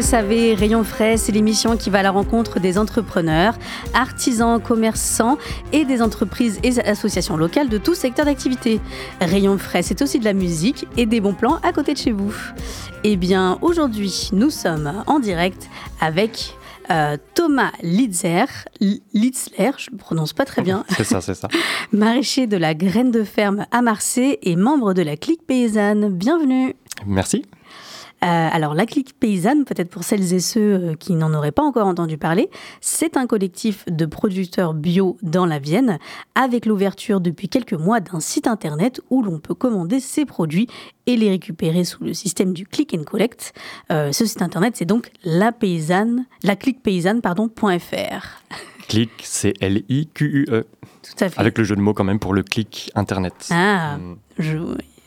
Le savez, Rayon Frais, c'est l'émission qui va à la rencontre des entrepreneurs, artisans, commerçants et des entreprises et associations locales de tout secteur d'activité. Rayon Frais, c'est aussi de la musique et des bons plans à côté de chez vous. Eh bien, aujourd'hui, nous sommes en direct avec euh, Thomas Litzler, Litzler, je ne le prononce pas très bien, C'est ça, c'est ça. maraîcher de la graine de ferme à Marseille et membre de la clique paysanne. Bienvenue. Merci. Euh, alors, la clique paysanne, peut-être pour celles et ceux euh, qui n'en auraient pas encore entendu parler, c'est un collectif de producteurs bio dans la Vienne, avec l'ouverture depuis quelques mois d'un site internet où l'on peut commander ses produits et les récupérer sous le système du click and collect. Euh, ce site internet, c'est donc la paysanne, la clique paysanne, pardon, .fr. Clic, c'est L-I-Q-U-E. Tout à fait. Avec le jeu de mots quand même pour le clic internet. Ah, je,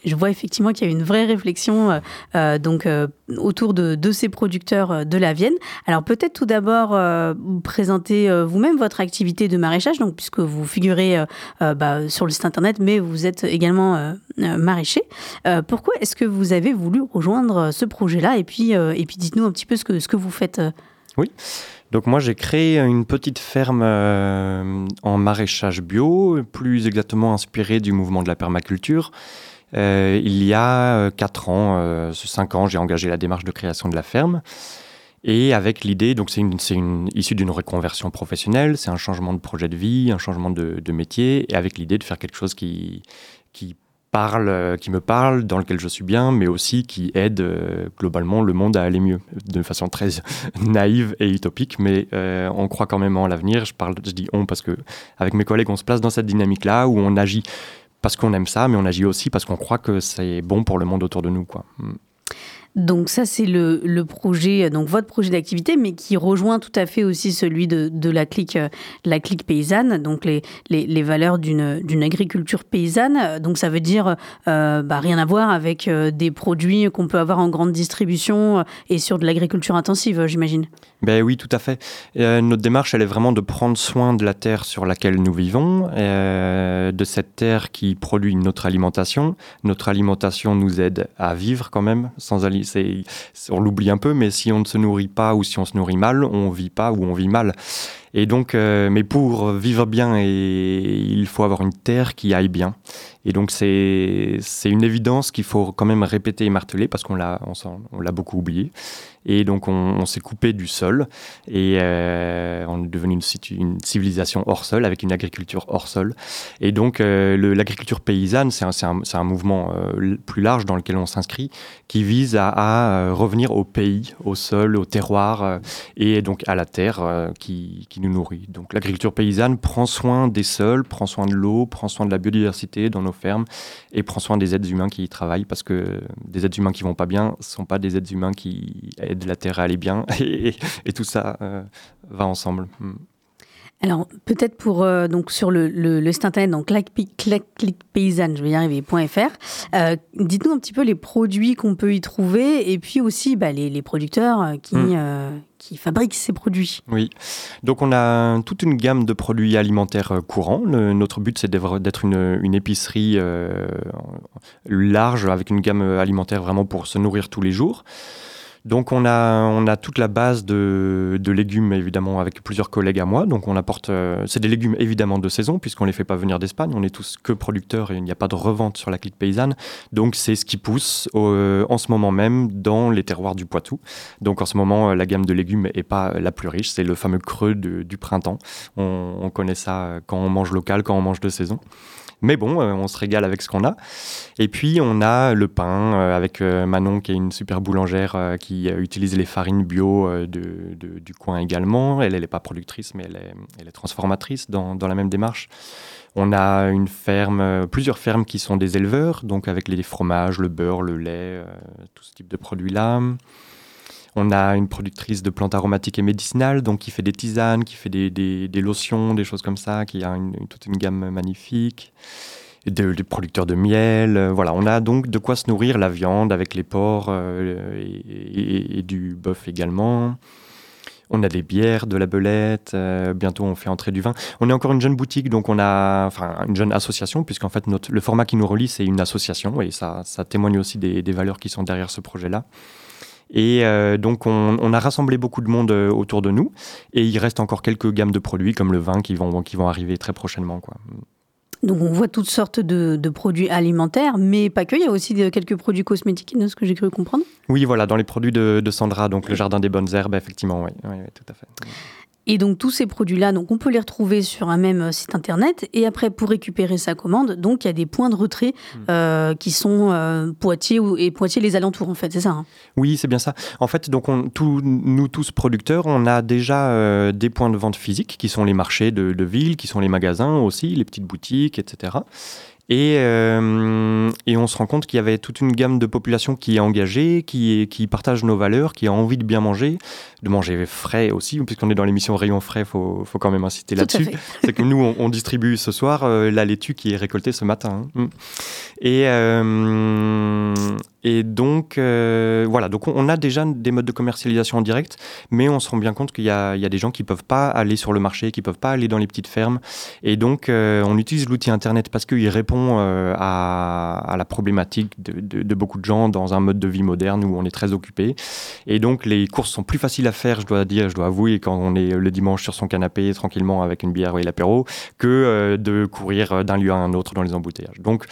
je vois effectivement qu'il y a une vraie réflexion euh, euh, donc euh, autour de, ces producteurs de la Vienne. Alors peut-être tout d'abord euh, présenter vous-même votre activité de maraîchage, donc puisque vous figurez bah, sur le site internet, mais vous êtes également maraîcher. Pourquoi est-ce que vous avez voulu rejoindre ce projet-là? Et puis et puis dites-nous un petit peu ce que ce que vous faites. euh. Donc moi j'ai créé une petite ferme en maraîchage bio, plus exactement inspirée du mouvement de la permaculture. Euh, il y a 4 ans, euh, 5 ans, j'ai engagé la démarche de création de la ferme. Et avec l'idée, donc c'est une, issue d'une reconversion professionnelle, c'est un changement de projet de vie, un changement de, métier, et avec l'idée de faire quelque chose qui, parle, euh, qui me parle, dans lequel je suis bien, mais aussi qui aide euh, globalement le monde à aller mieux, de façon très naïve et utopique, mais euh, on croit quand même en l'avenir. Je je dis on parce que avec mes collègues, on se place dans cette dynamique-là où on agit parce qu'on aime ça, mais on agit aussi parce qu'on croit que c'est bon pour le monde autour de nous, quoi. Donc ça c'est le, projet, euh, donc votre projet d'activité, mais qui rejoint tout à fait aussi celui de, la clique, euh, la clique paysanne, donc les, les, valeurs d'une agriculture paysanne. Euh, Donc ça veut dire bah, rien à voir avec des produits qu'on peut avoir en grande distribution et sur de l'agriculture intensive, j'imagine. Ben oui, tout à fait. Notre démarche, elle est vraiment de prendre soin de la terre sur laquelle nous vivons, de cette terre qui produit notre alimentation. Notre alimentation nous aide à vivre quand même. Sans ali- c'est- c'est- on l'oublie un peu, mais si on ne se nourrit pas ou si on se nourrit mal, on vit pas ou on vit mal. Et donc, euh, mais pour vivre bien, il faut avoir une terre qui aille bien. Et donc, c'est une évidence qu'il faut quand même répéter et marteler parce qu'on l'a on beaucoup oublié. Et donc, on, s'est coupé du sol et euh, on est devenu une, civilisation hors sol avec une agriculture hors sol. Et donc, euh, l'agriculture paysanne, c'est un, un, un mouvement plus large dans lequel on s'inscrit qui vise à, revenir au pays, au sol, au terroir et donc à la terre qui, qui Donc, l'agriculture paysanne prend soin des sols, prend soin de l'eau, prend soin de la biodiversité dans nos fermes et prend soin des êtres humains qui y travaillent parce que des êtres humains qui vont pas bien ne sont pas des êtres humains qui aident la terre à aller bien et, tout ça euh, va ensemble. Alors peut-être pour euh, donc sur le, le, le site internet donc clac, clac, clic paysanne, je vais y arriver .fr. Euh, Dites-nous un petit peu les produits qu'on peut y trouver et puis aussi bah, les, les producteurs euh, qui Mm. euh, qui fabriquent ces produits. Oui, donc on a toute une gamme de produits alimentaires courants. Le- notre but, c'est d'être une, une épicerie large avec une gamme alimentaire vraiment pour se nourrir tous les jours. Donc on a, on a toute la base de, de, légumes évidemment avec plusieurs collègues à moi. Donc on apporte, euh, c'est des légumes évidemment de saison puisqu'on les fait pas venir d'Espagne. On est tous que producteurs et il n'y a pas de revente sur la clique paysanne. Donc c'est ce qui pousse euh, en ce moment même dans les terroirs du Poitou. Donc en ce moment euh, la gamme de légumes est pas la plus riche. C'est le fameux creux du printemps. On, on connaît ça quand on mange local, quand on mange de saison. Mais bon, euh, on se régale avec ce qu'on a. Et puis, on a le pain euh, avec euh, Manon, qui est une super boulangère qui utilise les farines bio du coin également. Elle, n'est pas productrice, mais elle est, elle est transformatrice dans, dans, la même démarche. On a une ferme, plusieurs fermes qui sont des éleveurs, donc avec les fromages, le beurre, le lait, tout ce type de produits-là. On a une productrice de plantes aromatiques et médicinales, donc qui fait des tisanes, qui fait des, lotions, des choses comme ça, qui a toute une gamme magnifique. Des, producteurs de miel. Euh, voilà, on a donc de quoi se nourrir la viande avec les porcs euh, et, du bœuf également. On a des bières, de la belette. Euh, bientôt, on fait entrer du vin. On est encore une jeune boutique, donc on a, enfin, une jeune association, puisqu'en fait, notre, le format qui nous relie, c'est une association, et ça témoigne aussi des valeurs qui sont derrière ce projet-là. Et euh, donc, on, a rassemblé beaucoup de monde euh, autour de nous. Et il reste encore quelques gammes de produits, comme le vin, qui vont, qui vont arriver très prochainement. Quoi. Donc on voit toutes sortes de, produits alimentaires, mais pas que, il y a aussi quelques produits cosmétiques, de ce que j'ai cru comprendre. Oui, voilà, dans les produits de, Sandra, donc le jardin des bonnes herbes, effectivement, oui, oui tout à fait. Et donc tous ces produits-là, donc on peut les retrouver sur un même euh, site internet. Et après, pour récupérer sa commande, donc il y a des points de retrait hmm. euh, qui sont euh, Poitiers et Poitiers les alentours en fait, c'est ça hein Oui, c'est bien ça. En fait, donc on, nous tous producteurs, on a déjà des points de vente physiques qui sont les marchés de, de ville, qui sont les magasins aussi, les petites boutiques, etc. Et, euh, et, on se rend compte qu'il y avait toute une gamme de population qui est engagée, qui, qui partage nos valeurs, qui a envie de bien manger, de manger frais aussi, puisqu'on est dans l'émission Rayon frais, il faut, faut, quand même insister là-dessus. C'est que nous, on, distribue ce soir euh, la laitue qui est récoltée ce matin. Hein. Et, euh, et donc, euh, voilà, donc on a déjà des modes de commercialisation en direct, mais on se rend bien compte qu'il y, y, a des gens qui ne peuvent pas aller sur le marché, qui ne peuvent pas aller dans les petites fermes. Et donc, euh, on utilise l'outil Internet parce qu'il répond euh, à, à, la problématique de, de, de, beaucoup de gens dans un mode de vie moderne où on est très occupé. Et donc, les courses sont plus faciles à faire, je dois dire, je dois avouer, quand on est le dimanche sur son canapé, tranquillement avec une bière et l'apéro, que de courir d'un lieu à un autre dans les embouteillages. Donc,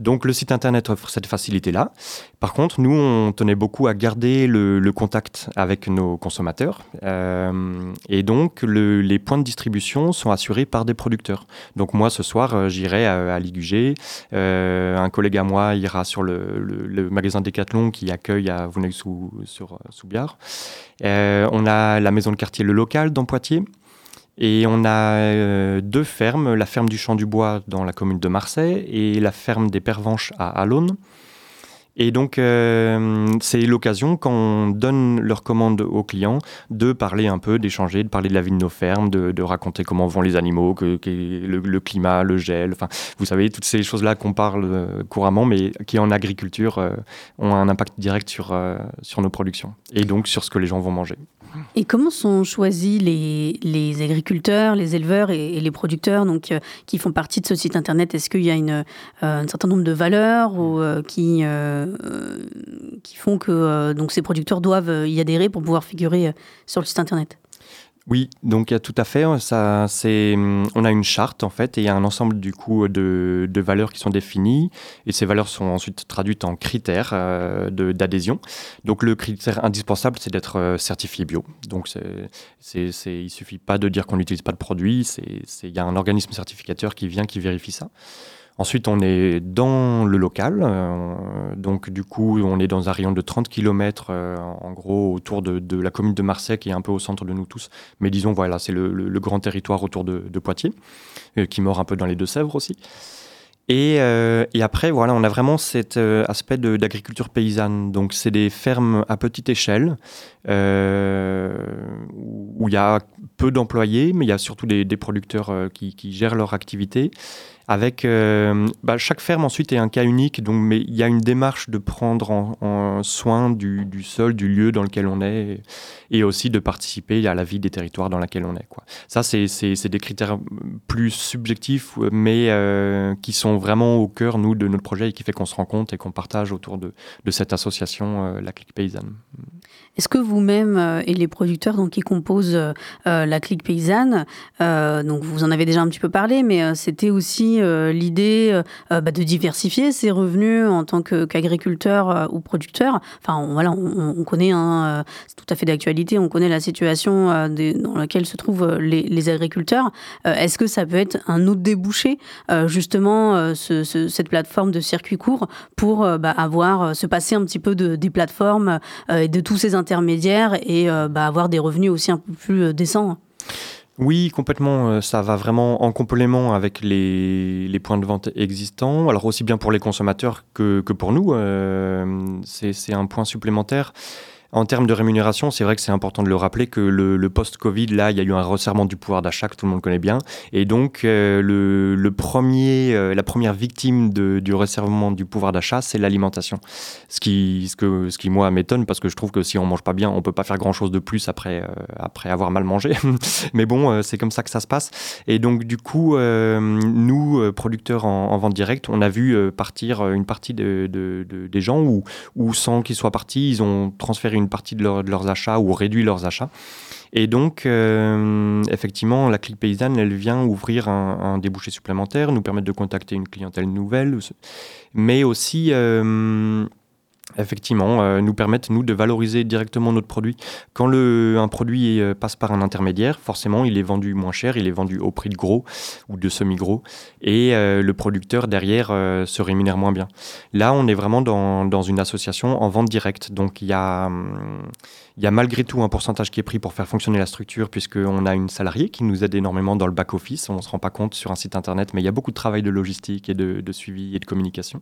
donc le site Internet offre cette facilité-là. Par contre, nous, on tenait beaucoup à garder le, contact avec nos consommateurs. Euh, et donc, les points de distribution sont assurés par des producteurs. Donc, moi, ce soir, euh, j'irai à, Ligugé. Euh, un collègue à moi ira sur le, magasin Decathlon qui accueille à Vouneuil-sous-Biard. on a la maison de quartier Le Local dans Poitiers. Et on a deux fermes, la ferme du Champ du Bois dans la commune de Marseille et la ferme des Pervenches à Alonne. Et donc, euh, c'est l'occasion, quand on donne leur commande aux clients, de parler un peu, d'échanger, de parler de la vie de nos fermes, de, raconter comment vont les animaux, que, le, climat, le gel, enfin, vous savez, toutes ces choses-là qu'on parle euh, couramment, mais qui en agriculture euh, ont un impact direct sur, sur nos productions et donc sur ce que les gens vont manger. Et comment sont choisis les, agriculteurs, les éleveurs et, les producteurs donc, euh, qui font partie de ce site internet? Est-ce qu'il y a euh, un certain nombre de valeurs ou, euh, qui, qui font que donc, ces producteurs doivent y adhérer pour pouvoir figurer sur le site internet? Oui, donc a tout à fait. Ça, c'est, on a une charte en fait et il y a un ensemble du coup de, de valeurs qui sont définies et ces valeurs sont ensuite traduites en critères euh, d'adhésion. Donc le critère indispensable, c'est d'être euh, certifié bio. Donc c'est, c'est, il suffit pas de dire qu'on n'utilise pas de produit. C'est, c'est, il y a un organisme certificateur qui vient, qui vérifie ça. Ensuite, on est dans le local. Euh, donc, du coup, on est dans un rayon de 30 km, euh, en gros, autour de, la commune de Marseille, qui est un peu au centre de nous tous. Mais disons, voilà, c'est le, grand territoire autour de, Poitiers, euh, qui mord un peu dans les Deux-Sèvres aussi. Et, après, voilà, on a vraiment cet aspect d'agriculture paysanne. Donc, c'est des fermes à petite échelle, où il y a peu d'employés, mais il y a surtout des, producteurs qui, qui, gèrent leur activité avec bah, chaque ferme ensuite est un cas unique, donc mais il y a une démarche de prendre en, soin du, sol, du lieu dans lequel on est, et, aussi de participer à la vie des territoires dans lesquels on est. Quoi. Ça, c'est des critères plus subjectifs, mais qui sont vraiment au cœur nous de notre projet et qui fait qu'on se rend compte et qu'on partage autour de, cette association, la Clique Paysanne. Est-ce que vous-même euh, et les producteurs donc, qui composent euh, euh, la clique paysanne, donc vous en avez déjà un petit peu parlé, mais c'était aussi l'idée bah, de diversifier ses revenus en tant qu'agriculteur ou producteur. Enfin, on, voilà, on, connaît, hein, c'est tout à fait d'actualité, on connaît la situation dans laquelle se trouvent les, agriculteurs. Est-ce que ça peut être un autre débouché, justement, cette plateforme de circuit court pour bah, avoir, se passer un petit peu de, des plateformes et de tous ces intermédiaires et euh, bah, avoir des revenus aussi un peu plus euh, décents? Oui, complètement. Euh, ça va vraiment en complément avec les, points de vente existants. Alors aussi bien pour les consommateurs que, que pour nous. c'est un point supplémentaire. En termes de rémunération, c'est vrai que c'est important de le rappeler que le, post-Covid, là, il y a eu un resserrement du pouvoir d'achat que tout le monde connaît bien. Et donc, euh, le, premier, euh, la première victime du resserrement du pouvoir d'achat, c'est l'alimentation. Ce qui, ce, que, ce qui, moi, m'étonne parce que je trouve que si on mange pas bien, on peut pas faire grand-chose de plus après, euh, après avoir mal mangé. Mais bon, c'est comme ça que ça se passe. Et donc, du coup, nous, producteurs en, vente directe, on a vu partir une partie de, des gens où sans qu'ils soient partis, ils ont transféré une partie de, leurs achats ou réduit leurs achats. Et donc, euh, effectivement, la clique paysanne, elle vient ouvrir un, débouché supplémentaire, nous permettre de contacter une clientèle nouvelle, mais aussi euh, effectivement, euh, nous permettent, nous, de valoriser directement notre produit. Quand le, un produit euh, passe par un intermédiaire, forcément, il est vendu moins cher, il est vendu au prix de gros ou de semi-gros, et euh, le producteur, derrière, se rémunère moins bien. Là, on est vraiment dans, dans une association en vente directe, donc il y a... Hum, y a malgré tout un pourcentage qui est pris pour faire fonctionner la structure, puisqu'on a une salariée qui nous aide énormément dans le back-office. On ne se rend pas compte sur un site internet, mais il y a beaucoup de travail de logistique et de suivi et de communication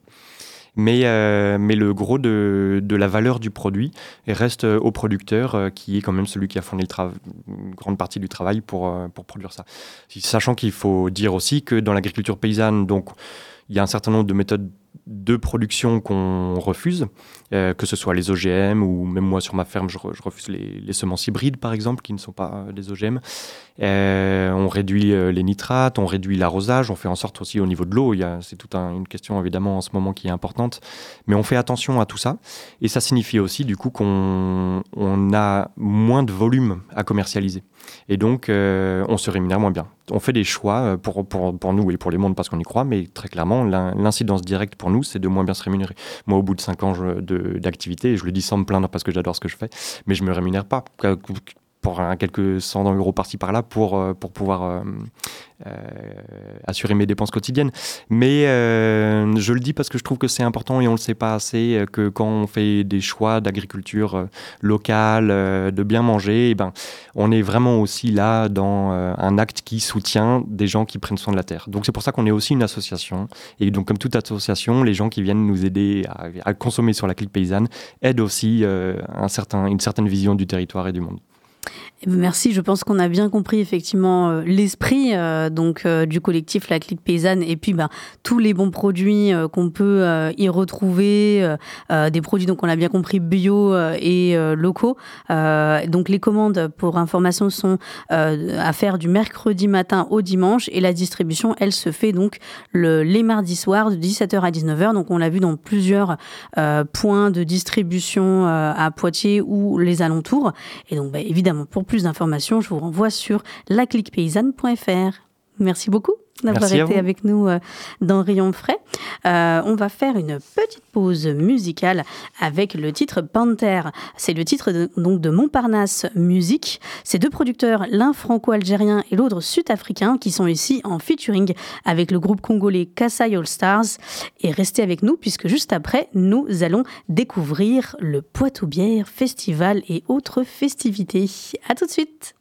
mais, euh, mais le gros de, de, la valeur du produit reste au producteur, euh, qui est quand même celui qui a fourni le une grande partie du travail pour, euh, pour produire ça. Sachant qu'il faut dire aussi que dans l'agriculture paysanne, donc, il y a un certain nombre de méthodes de production qu'on refuse, euh, que ce soit les OGM ou même moi sur ma ferme, je, refuse les, semences hybrides par exemple, qui ne sont pas euh, des OGM. Euh, on réduit les nitrates, on réduit l'arrosage, on fait en sorte aussi au niveau de l'eau, c'est toute une question évidemment en ce moment qui est importante, mais on fait attention à tout ça. Et ça signifie aussi du coup qu'on a moins de volume à commercialiser. Et donc, on se rémunère moins bien. On fait des choix pour, pour, pour nous et pour les mondes parce qu'on y croit, mais très clairement, l'incidence directe pour nous, c'est de moins bien se rémunérer. Moi, au bout de 5 ans d'activité, je le dis sans me plaindre parce que j'adore ce que je fais, mais je me rémunère pas pour un quelques cent euros par-ci par-là pour, euh, pour pouvoir euh, euh, assurer mes dépenses quotidiennes. Mais je le dis parce que je trouve que c'est important et on ne le sait pas assez que quand on fait des choix d'agriculture locale, de bien manger, eh ben, on est vraiment aussi là dans un acte qui soutient des gens qui prennent soin de la terre. Donc c'est pour ça qu'on est aussi une association. Et donc comme toute association, les gens qui viennent nous aider à, à consommer sur la clique paysanne aident aussi un certain, une certaine vision du territoire et du monde. Merci, je pense qu'on a bien compris effectivement euh, l'esprit euh, donc euh, du collectif La Clique Paysanne et puis bah, tous les bons produits qu'on peut y retrouver, des produits donc on l'a bien compris bio et locaux. donc les commandes pour information sont à faire du mercredi matin au dimanche et la distribution elle se fait donc le, les mardis soirs de 17h à 19h. Donc on l'a vu dans plusieurs points de distribution à Poitiers ou les alentours. Et donc bah, évidemment pour plus d'informations, je vous renvoie sur lacliquepaysanne.fr. Merci beaucoup d'avoir été avec nous euh, dans Rayon Frais. Euh, on va faire une petite pause musicale avec le titre Panther. C'est le titre de, donc de Montparnasse Musique. Ces deux producteurs, l'un franco-algérien et l'autre sud-africain, qui sont ici en featuring avec le groupe congolais Kassai All Stars. Et restez avec nous puisque juste après, nous allons découvrir le Poitou Bière Festival et autres festivités. À tout de suite.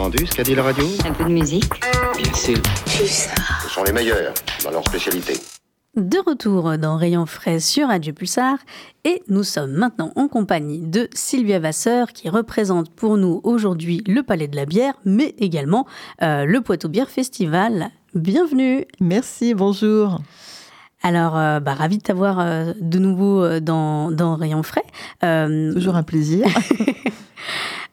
Entendu ce qu'a dit la radio Un peu de musique. Bien sûr. Ça. Ce sont les meilleurs dans leur spécialité. De retour dans Rayon frais sur Radio Pulsar et nous sommes maintenant en compagnie de Sylvia Vasseur qui représente pour nous aujourd'hui le Palais de la Bière mais également euh, le Poitou Bière Festival. Bienvenue Merci, bonjour. Alors, euh, bah, ravi de t'avoir euh, de nouveau euh, dans, dans Rayon Frais. Euh, Toujours un plaisir.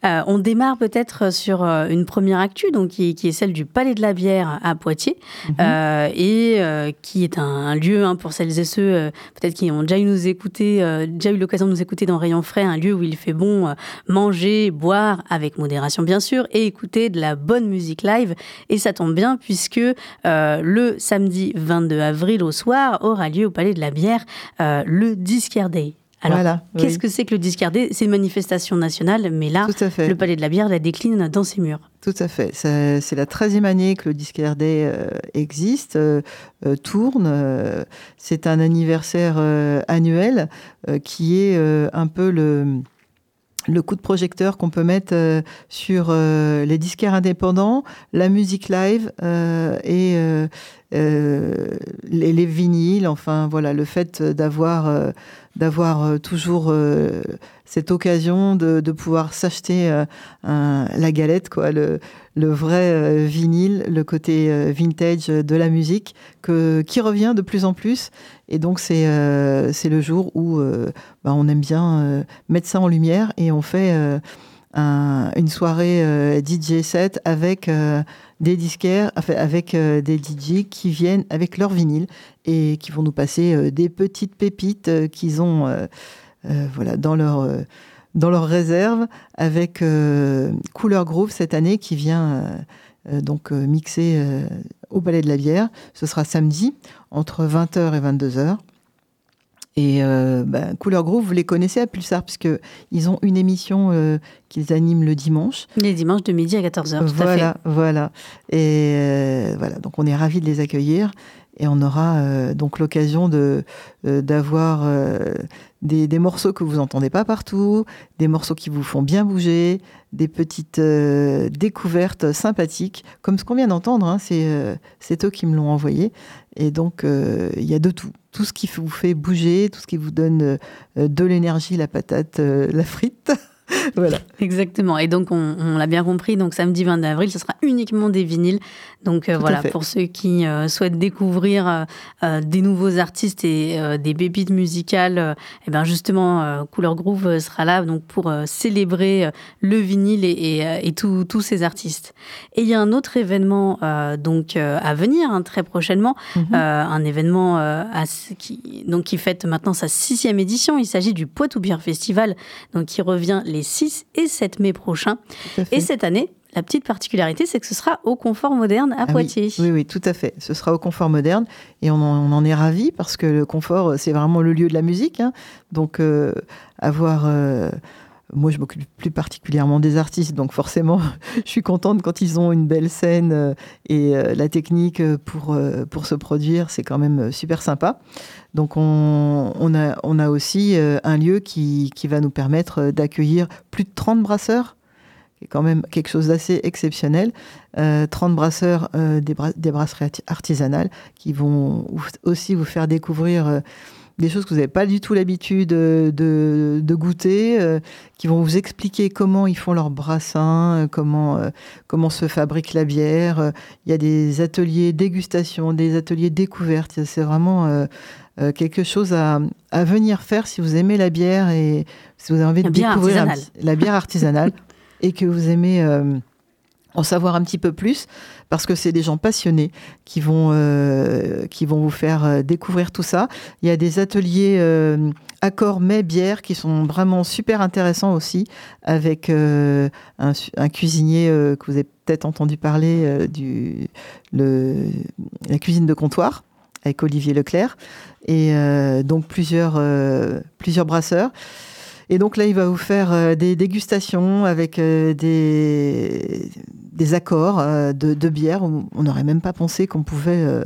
Euh, on démarre peut-être sur euh, une première actu, donc qui, qui est celle du Palais de la Bière à Poitiers, Mhm. euh, et euh, qui est un, un lieu hein, pour celles et ceux peut-être qui ont déjà eu nous écouter, déjà eu l'occasion de nous écouter dans Rayon Frais, un lieu où il fait bon manger, boire avec modération bien sûr, et écouter de la bonne musique live. Et ça tombe bien puisque le samedi 22 avril au soir aura lieu au Palais de la Bière le Discare Day. Alors, voilà. qu'est-ce oui, que c'est que le Discare Day C'est une manifestation nationale, mais là, Tout à fait. le Palais de la Bière la décline dans ses murs. Tout à fait. C'est la 13e année que le Disque RD euh, existe, euh, euh, tourne. c'est un anniversaire annuel qui est un peu le, le coup de projecteur qu'on peut mettre euh, sur euh, les disquaires indépendants, la musique live euh, et les, les vinyles. Enfin, voilà, le fait d'avoir d'avoir euh, toujours euh, cette occasion de, pouvoir s'acheter euh, la galette, quoi, le, vrai vinyle, le côté vintage de la musique, que, qui revient de plus en plus. Et donc, c'est le jour où bah, on aime bien mettre ça en lumière et on fait un- une soirée DJ set avec des disquaires, avec des DJ qui viennent avec leur vinyle et qui vont nous passer euh, des petites pépites euh, qu'ils ont euh, voilà, dans leur. dans leur réserve avec Couleur Groove cette année qui vient donc mixer au Palais de la Bière. Ce sera samedi entre 20h et 22h. Et euh, bah, Couleur Groove, vous les connaissez à Pulsar puisque ils ont une émission euh, qu'ils animent le dimanche. Les dimanches de midi à 14h, tout voilà, à fait. voilà. Et euh, voilà, donc on est ravis de les accueillir et on aura euh, donc l'occasion de euh, d'avoir euh, des, des morceaux que vous entendez pas partout, des morceaux qui vous font bien bouger, des petites euh, découvertes sympathiques, comme ce qu'on vient d'entendre. hein, c'est euh, c'est eux qui me l'ont envoyé. Et donc euh, il y a de tout, tout ce qui vous fait bouger, tout ce qui vous donne euh, de l'énergie, la patate, euh, la frite. voilà. Exactement. Et donc, on, on l'a bien compris, donc samedi 22 avril, ce sera uniquement des vinyles. Donc euh, voilà, pour ceux qui euh, souhaitent découvrir euh, des nouveaux artistes et des pépites musicales, euh, eh ben justement, Couleur Groove sera là donc pour célébrer le vinyle et, et, et tous ces artistes. Et il y a un autre événement donc à venir hein, très prochainement, Mhm. un événement à- qui donc qui fête maintenant sa sixième édition. Il s'agit du Poitou Bière Festival, donc qui revient les 6 et 7 mai prochains. Et cette année, la petite particularité, c'est que ce sera au confort moderne à Ah oui, Poitiers. Oui, oui, tout à fait. Ce sera au confort moderne et on en, on en est ravis parce que le confort, c'est vraiment le lieu de la musique. hein. Donc, euh, avoir. euh, moi, je m'occupe plus particulièrement des artistes, donc forcément, je suis contente quand ils ont une belle scène euh, et euh, la technique euh, pour, pour se produire, c'est quand même super sympa. Donc, on, a, on a aussi un lieu qui, qui va nous permettre d'accueillir plus de 30 brasseurs, qui est quand même quelque chose d'assez exceptionnel. Euh, 30 brasseurs des, des brasseries arti- artisanales qui vont aussi vous faire découvrir des choses que vous n'avez pas du tout l'habitude euh, de, de goûter, euh, qui vont vous expliquer comment ils font leur brassin, euh, comment, euh, comment se fabrique la bière. Euh, Il y a des ateliers dégustation, des ateliers découverte. C'est vraiment quelque chose à, à venir faire si vous aimez la bière et si vous avez envie La de découvrir petit- la bière artisanale et que vous aimez euh, en savoir un petit peu plus parce que c'est des gens passionnés qui vont, euh, vous faire euh, découvrir tout ça. Il y a des ateliers euh, accords mets bière qui sont vraiment super intéressants aussi avec un, cuisinier que vous avez peut-être entendu parler du la cuisine de comptoir avec Olivier Leclerc et donc plusieurs, plusieurs brasseurs. Et donc là, il va vous faire des dégustations avec des, des accords euh, de, bière. On n'aurait même pas pensé qu'on pouvait euh,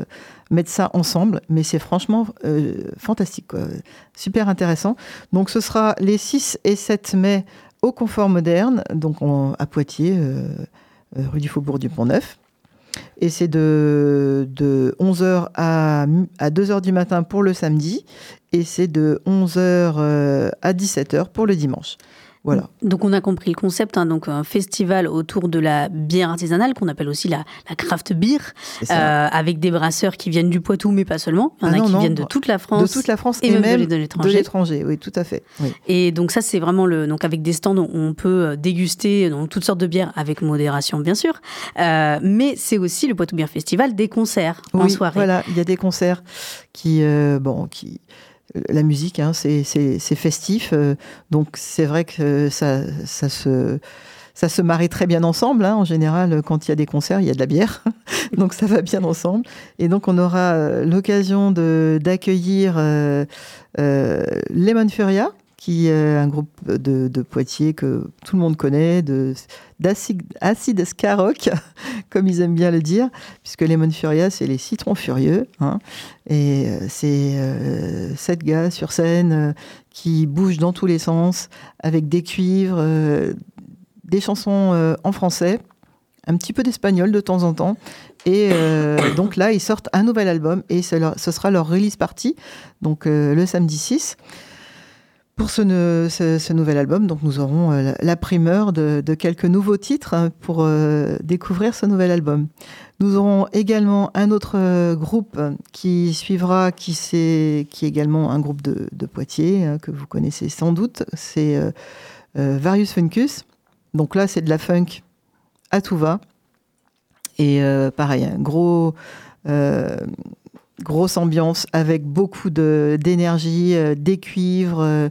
mettre ça ensemble, mais c'est franchement euh, fantastique, super intéressant. Donc ce sera les 6 et 7 mai au confort moderne, donc à Poitiers, rue du Faubourg du Pont-Neuf. Et c'est de, de 11h à, à 2h du matin pour le samedi et c'est de 11h à 17h pour le dimanche. Voilà. Donc on a compris le concept, hein, donc un festival autour de la bière artisanale qu'on appelle aussi la, craft beer, euh, avec des brasseurs qui viennent du Poitou, mais pas seulement. Il y en ah a qui viennent de toute la France, de toute la France et, même, de l'étranger. Oui, tout à fait. Et donc ça c'est vraiment le donc avec des stands où on peut euh, déguster donc, toutes sortes de bières avec modération bien sûr, euh, mais c'est aussi le Poitou Beer Festival des concerts en soirée. Voilà, il y a des concerts qui bon qui la musique, hein, c'est festif. Euh, donc c'est vrai que ça, ça, se, ça se marie très bien ensemble. Hein. En général, quand il y a des concerts, il y a de la bière. donc ça va bien ensemble. Et donc on aura euh, l'occasion d'accueillir euh, Lemon Furia, qui est un groupe de, Poitiers que tout le monde connaît, d'acide Scaroc, comme ils aiment bien le dire, puisque Lemon Furia, c'est les citrons furieux. Hein. et euh, c'est euh, sept gars sur scène euh, qui bougent dans tous les sens, avec des cuivres, des chansons en français, un petit peu d'espagnol de temps en temps. Et donc là, ils sortent un nouvel album et ce sera leur release party, donc le samedi 6 pour ce, nouvel album. Donc nous aurons euh, la primeur de, quelques nouveaux titres hein, pour euh, découvrir ce nouvel album. Nous aurons également un autre euh, groupe qui suivra, qui, est, également un groupe de, Poitiers, hein, que vous connaissez sans doute. C'est Various Funkus. Donc là, c'est de la funk à tout va. Et pareil, un gros grosse ambiance avec beaucoup d'énergie, euh, des cuivres. Euh,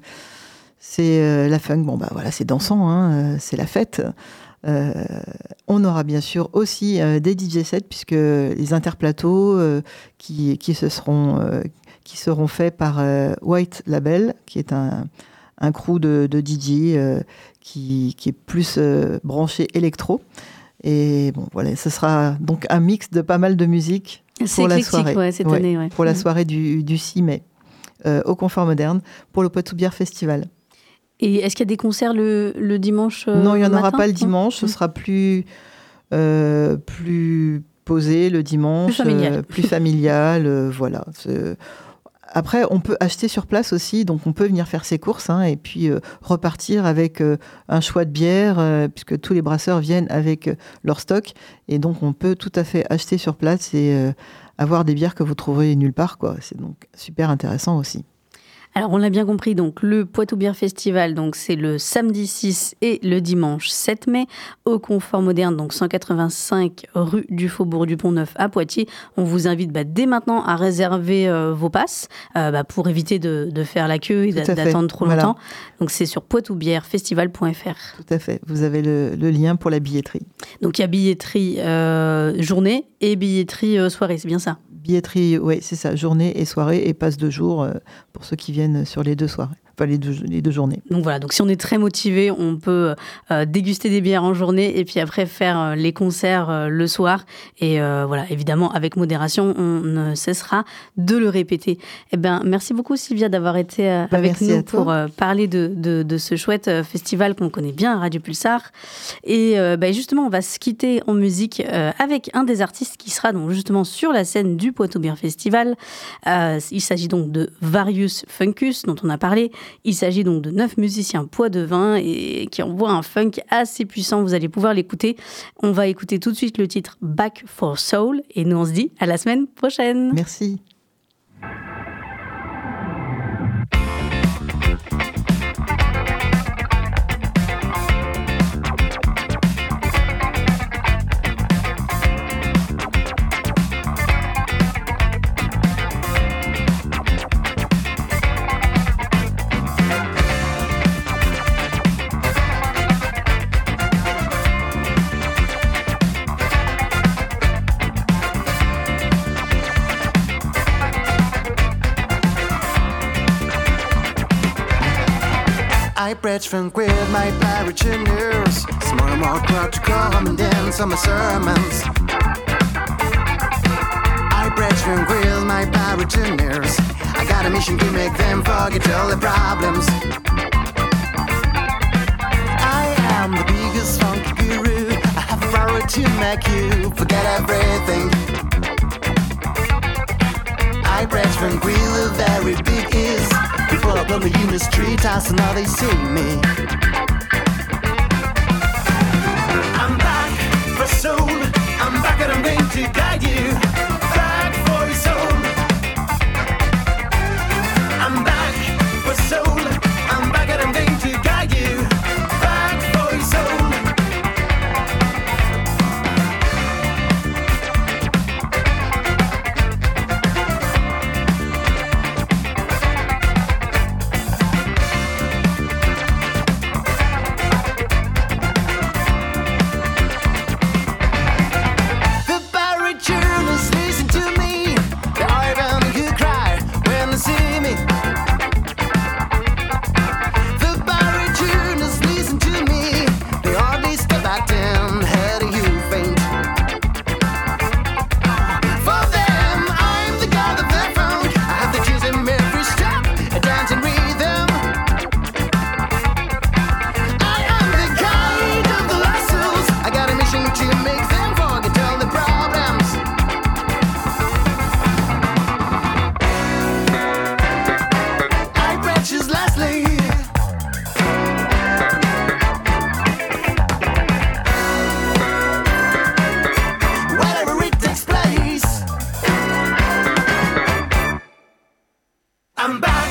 c'est euh, la funk, bon bah voilà, c'est dansant, hein, c'est la fête. on aura bien sûr aussi des DJ sets puisque les interplateaux qui, qui, se seront, qui seront faits par White Label, qui est un, un crew de, de DJ qui, qui, est plus branché électro. Et bon, voilà, ce sera donc un mix de pas mal de musique pour la soirée. cette année, Pour la soirée du, du 6 mai, euh, au Confort Moderne, pour le Poitou Bière Festival. Et est-ce qu'il y a des concerts le, le dimanche euh, Non, il n'y en aura pas le dimanche. Ce mm. sera plus, euh, plus posé le dimanche. Plus familial. plus familial voilà. Après, on peut acheter sur place aussi, donc on peut venir faire ses courses hein, et puis repartir avec un choix de bière, puisque tous les brasseurs viennent avec leur stock, et donc on peut tout à fait acheter sur place et avoir des bières que vous trouverez nulle part. quoi. C'est donc super intéressant aussi. Alors on l'a bien compris, donc le Poitou Bière Festival, donc c'est le samedi 6 et le dimanche 7 mai au Confort Moderne, donc 185 rue du Faubourg du Pont-Neuf à Poitiers. On vous invite bah, dès maintenant à réserver euh, vos passes euh, bah, pour éviter de, faire la queue et d'attendre trop longtemps. Donc c'est sur poitoubierfestival.fr. Tout à fait, vous avez le, lien pour la billetterie. Donc il y a billetterie euh, journée et billetterie soirée, c'est bien ça? Billetterie, oui, c'est ça, journée et soirée et passe de jour pour ceux qui viennent sur les deux les deux, journées. Donc voilà, donc si on est très motivé, on peut euh, déguster des bières en journée et puis après faire euh, les concerts euh, le soir. Et voilà, évidemment, avec modération, on ne cessera de le répéter. Eh bien, merci beaucoup Sylvia d'avoir été bah, avec nous pour parler de, de, ce chouette festival qu'on connaît bien, Radio Pulsar. Et bah, justement, on va se quitter en musique avec un des artistes qui sera donc justement sur la scène du Poitou Beer Festival. il s'agit donc de Various Funkus, dont on a parlé. Il s'agit donc de neuf musiciens poids de vin et qui envoient un funk assez puissant. Vous allez pouvoir l'écouter. On va écouter tout de suite le titre Back for Soul et nous on se dit à la semaine prochaine. Merci. Richmond queered my pirate news. It's more and more crowd to come and dance on my sermons. I Richmond queered my pirate news. I got a mission to make them forget all their problems. I am the biggest funky guru. I have a power to make you forget everything. I preach queered a very big is. Club on the Union Street, I so now they see me. I'm back for soon. I'm back and I'm going to die. I'm back.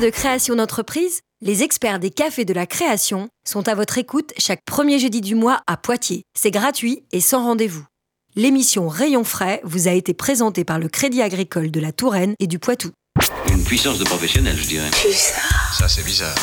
de création d'entreprise Les experts des cafés de la création sont à votre écoute chaque premier jeudi du mois à Poitiers. C'est gratuit et sans rendez-vous. L'émission Rayon frais vous a été présentée par le Crédit agricole de la Touraine et du Poitou. Une puissance de professionnel, je dirais. Ça, c'est bizarre.